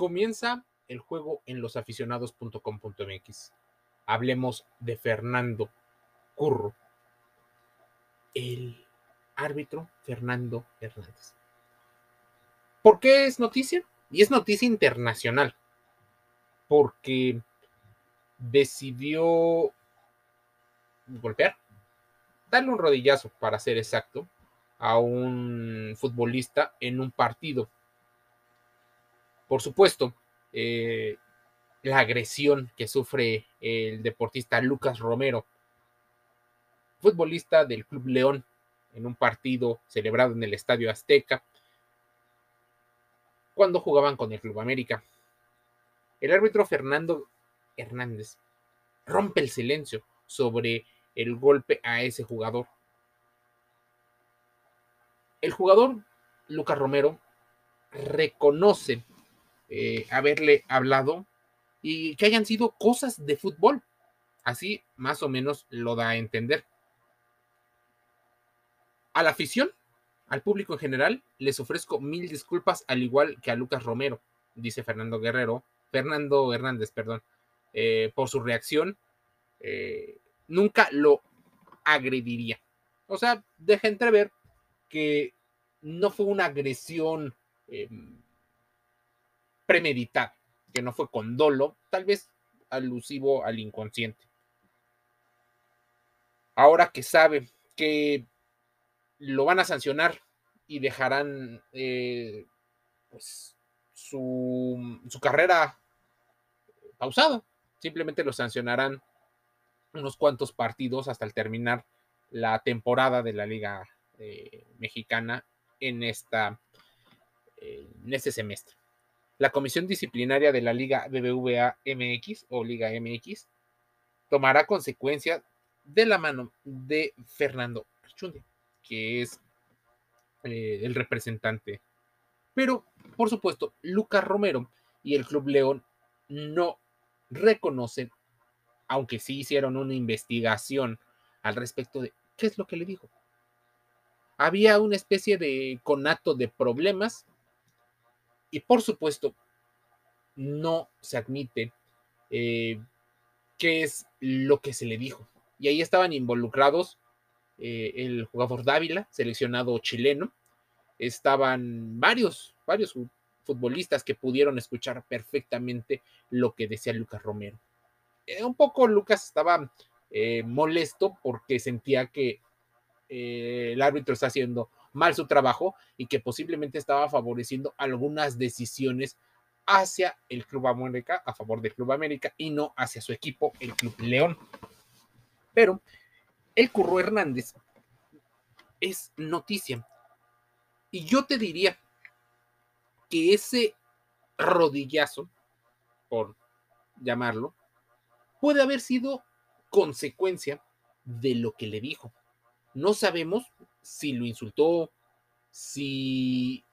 comienza el juego en losaficionados.com.mx. Hablemos de Fernando Curro, el árbitro Fernando Hernández. ¿Por qué es noticia? Y es noticia internacional, porque decidió golpear, darle un rodillazo, para ser exacto, a un futbolista en un partido. Por supuesto, eh, la agresión que sufre el deportista Lucas Romero, futbolista del Club León, en un partido celebrado en el Estadio Azteca, cuando jugaban con el Club América. El árbitro Fernando Hernández rompe el silencio sobre el golpe a ese jugador. El jugador Lucas Romero reconoce eh, haberle hablado y que hayan sido cosas de fútbol. Así más o menos lo da a entender. A la afición, al público en general, les ofrezco mil disculpas, al igual que a Lucas Romero, dice Fernando Guerrero, Fernando Hernández, perdón, eh, por su reacción. Eh, nunca lo agrediría. O sea, deja entrever que no fue una agresión em, premeditada, que no fue con dolo, tal vez alusivo al inconsciente. Ahora que sabe que lo van a sancionar y dejarán eh, pues, su, su carrera pausada. Simplemente lo sancionarán unos cuantos partidos hasta el terminar la temporada de la Liga eh, Mexicana en, esta, eh, en este semestre. La Comisión Disciplinaria de la Liga BBVA MX o Liga MX tomará consecuencias de la mano de Fernando Archundia que es eh, el representante. Pero, por supuesto, Lucas Romero y el Club León no reconocen, aunque sí hicieron una investigación al respecto de qué es lo que le dijo. Había una especie de conato de problemas y, por supuesto, no se admite eh, qué es lo que se le dijo. Y ahí estaban involucrados eh, el jugador Dávila, seleccionado chileno. Estaban varios, varios futbolistas que pudieron escuchar perfectamente lo que decía Lucas Romero. Eh, un poco Lucas estaba molesto porque sentía que el árbitro está haciendo mal su trabajo y que posiblemente estaba favoreciendo algunas decisiones hacia el Club América, a favor del Club América y no hacia su equipo, el Club León. Pero el Curro Hernández es noticia. Y yo te diría que ese rodillazo, por llamarlo, puede haber sido consecuencia de lo que le dijo. No sabemos si lo insultó, si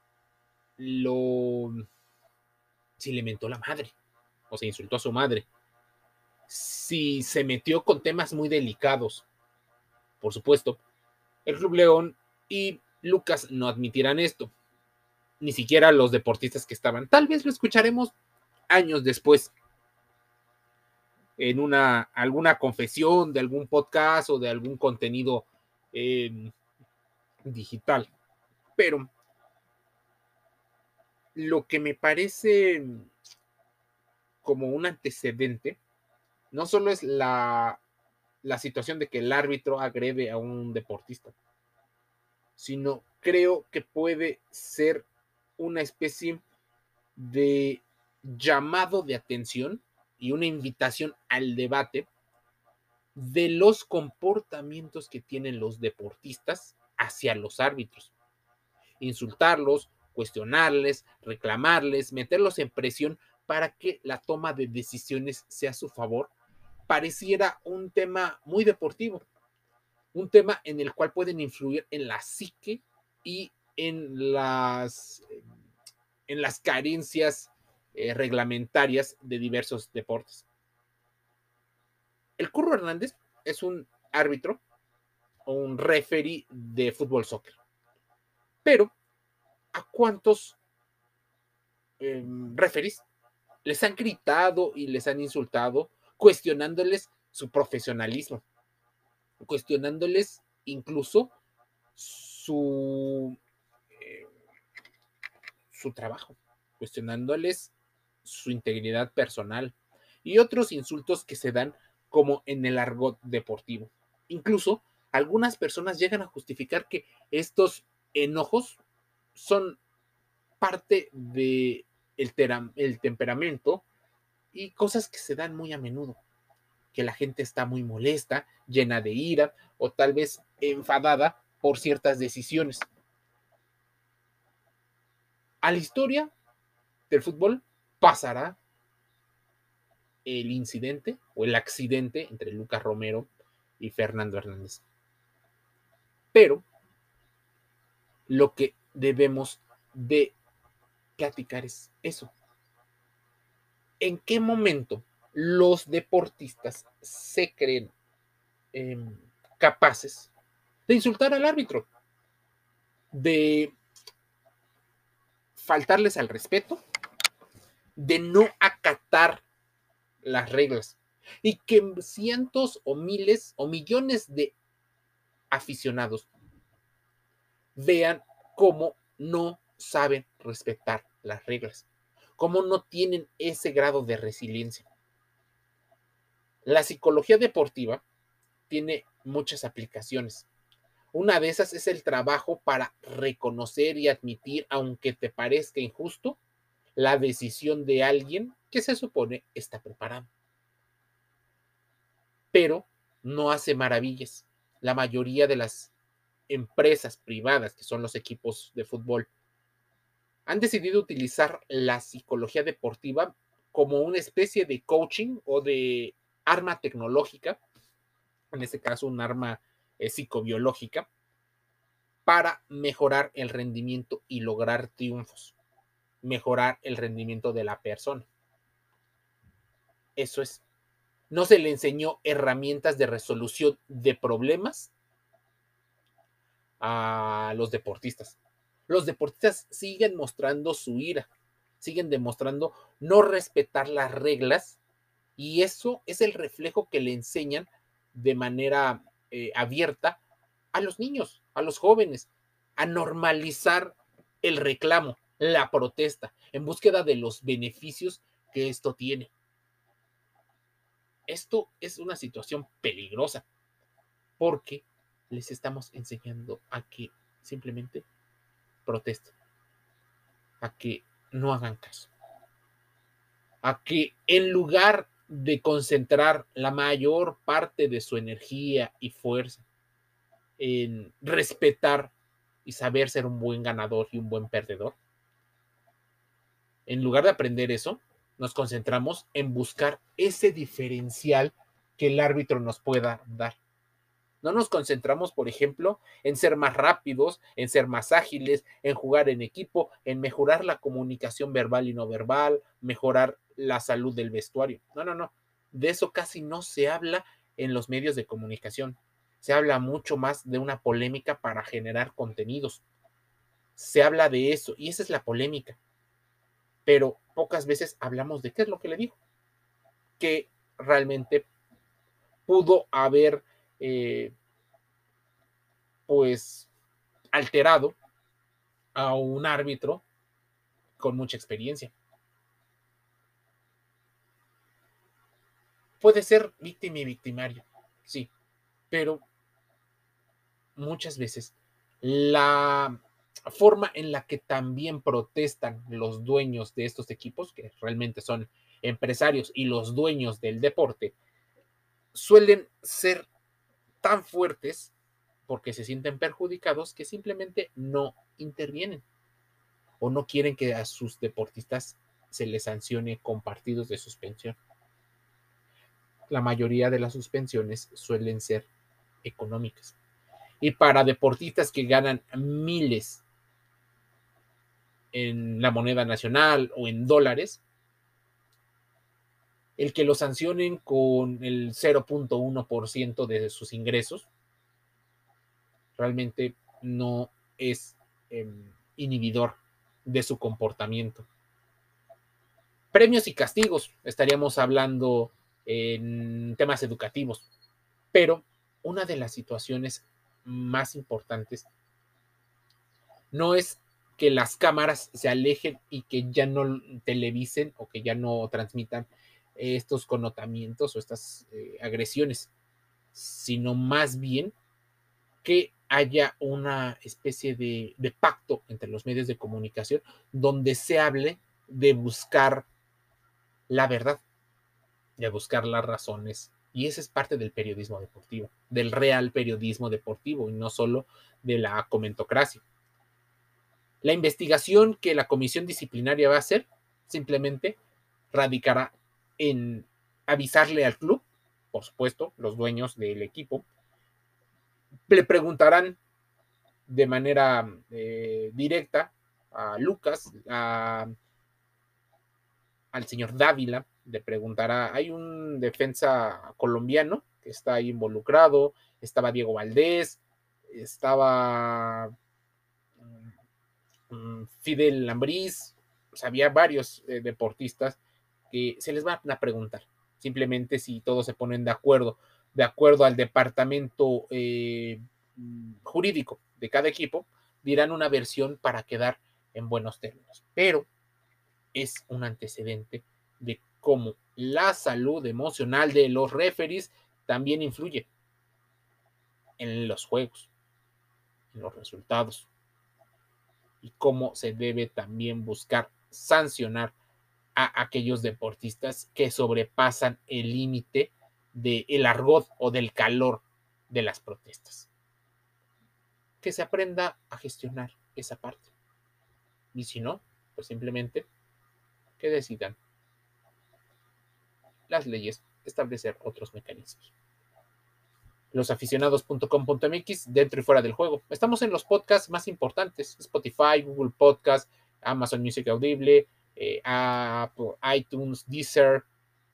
lo si le mentó la madre o se insultó a su madre, si se metió con temas muy delicados, por supuesto, el Club León y Lucas no admitirán esto. Ni siquiera los deportistas que estaban. Tal vez lo escucharemos años después en una alguna confesión de algún podcast o de algún contenido em, digital. Pero lo que me parece como un antecedente no solo es la la situación de que el árbitro agrede a un deportista, sino creo que puede ser una especie de llamado de atención y una invitación al debate de los comportamientos que tienen los deportistas hacia los árbitros. Insultarlos, cuestionarles, reclamarles, meterlos en presión para que la toma de decisiones sea a su favor pareciera un tema muy deportivo, un tema en el cual pueden influir en la psique y en las, en las carencias eh, reglamentarias de diversos deportes. El Curro Hernández es un árbitro un referee de fútbol soccer. Pero, ¿a cuántos eh, referees les han gritado y les han insultado, cuestionándoles su profesionalismo, cuestionándoles incluso su, eh, su trabajo, cuestionándoles su integridad personal y otros insultos que se dan como en el argot deportivo. Incluso algunas personas llegan a justificar que estos enojos son parte de el, temperamento y cosas que se dan muy a menudo, que la gente está muy molesta, llena de ira o tal vez enfadada por ciertas decisiones. A la historia del fútbol pasará el incidente o el accidente entre Lucas Romero y Fernando Hernández. Pero lo que debemos de platicar es eso. ¿En qué momento los deportistas se creen em, capaces de insultar al árbitro? De faltarles al respeto, de no acatar las reglas y que cientos o miles o millones de aficionados vean cómo no saben respetar las reglas, cómo no tienen ese grado de resiliencia. La psicología deportiva tiene muchas aplicaciones. Una de esas es el trabajo para reconocer y admitir, aunque te parezca injusto, la decisión de alguien que se supone está preparado. Pero no hace maravillas. La mayoría de las empresas privadas, que son los equipos de fútbol, han decidido utilizar la psicología deportiva como una especie de coaching o de arma tecnológica, en este caso un arma eh, psicobiológica, para mejorar el rendimiento y lograr triunfos, mejorar el rendimiento de la persona. Eso es. No se le enseñó herramientas de resolución de problemas a los deportistas. Los deportistas siguen mostrando su ira, siguen demostrando no respetar las reglas y eso es el reflejo que le enseñan de manera eh, abierta a los niños, a los jóvenes, a normalizar el reclamo, la protesta, en búsqueda de los beneficios que esto tiene. Esto es una situación peligrosa porque les estamos enseñando a que simplemente protesten, a que no hagan caso, a que en lugar de concentrar la mayor parte de su energía y fuerza en respetar y saber ser un buen ganador y un buen perdedor, en lugar de aprender eso, nos concentramos en buscar ese diferencial que el árbitro nos pueda dar. No nos concentramos, por ejemplo, en ser más rápidos, en ser más ágiles, en jugar en equipo, en mejorar la comunicación verbal y no verbal, mejorar la salud del vestuario. No, no, no. De eso casi no se habla en los medios de comunicación. Se habla mucho más de una polémica para generar contenidos. Se habla de eso y esa es la polémica. Pero pocas veces hablamos de qué es lo que le dijo. Que realmente pudo haber eh, pues alterado a un árbitro con mucha experiencia. Puede ser víctima y victimario, sí, pero muchas veces la forma en la que también protestan los dueños de estos equipos, que realmente son empresarios y los dueños del deporte, suelen ser tan fuertes porque se sienten perjudicados que simplemente no intervienen o no quieren que a sus deportistas se les sancione con partidos de suspensión. La mayoría de las suspensiones suelen ser económicas. Y para deportistas que ganan miles en la moneda nacional o en dólares, el que lo sancionen con el 0.1% de sus ingresos realmente no es em, inhibidor de su comportamiento. premios y castigos, estaríamos hablando en temas educativos. Pero una de las situaciones más importantes no es que las cámaras se alejen y que ya no televisen o que ya no transmitan estos connotamientos o estas eh, agresiones, sino más bien que haya una especie de, pacto entre los medios de comunicación donde se hable de buscar la verdad, de buscar las razones. Y esa es parte del periodismo deportivo, del real periodismo deportivo y no solo de la comentocracia. La investigación que la comisión disciplinaria va a hacer simplemente radicará en avisarle al club, por supuesto, los dueños del equipo, le preguntarán de manera eh, directa a Lucas, al señor Dávila, le preguntará, hay un defensa colombiano que está ahí involucrado, estaba Diego Valdés, estaba Fidel Lambriz, había varios eh, deportistas que se les van a preguntar, simplemente si todos se ponen de acuerdo, de acuerdo al departamento eh, mm, jurídico de cada equipo, dirán una versión para quedar en buenos términos. Pero es un antecedente de cómo la salud emocional de los referees también influye en los juegos, en los resultados, y cómo se debe también buscar sancionar a aquellos deportistas que sobrepasan el límite del argot o del calor de las protestas. Que se aprenda a gestionar esa parte. Y si no, pues simplemente que decidan las leyes establecer otros mecanismos losaficionados.com.mx dentro y fuera del juego. Estamos en los podcasts más importantes, Spotify, Google Podcast, Amazon Music Audible, eh, Apple, iTunes, Deezer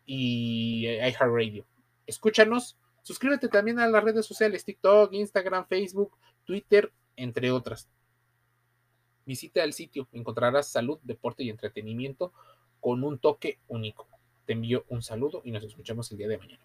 y eh, iHeartRadio. Escúchanos, suscríbete también a las redes sociales, TikTok, Instagram, Facebook, Twitter, entre otras. Visita el sitio, encontrarás salud, deporte y entretenimiento con un toque único. Te envío un saludo y nos escuchamos el día de mañana.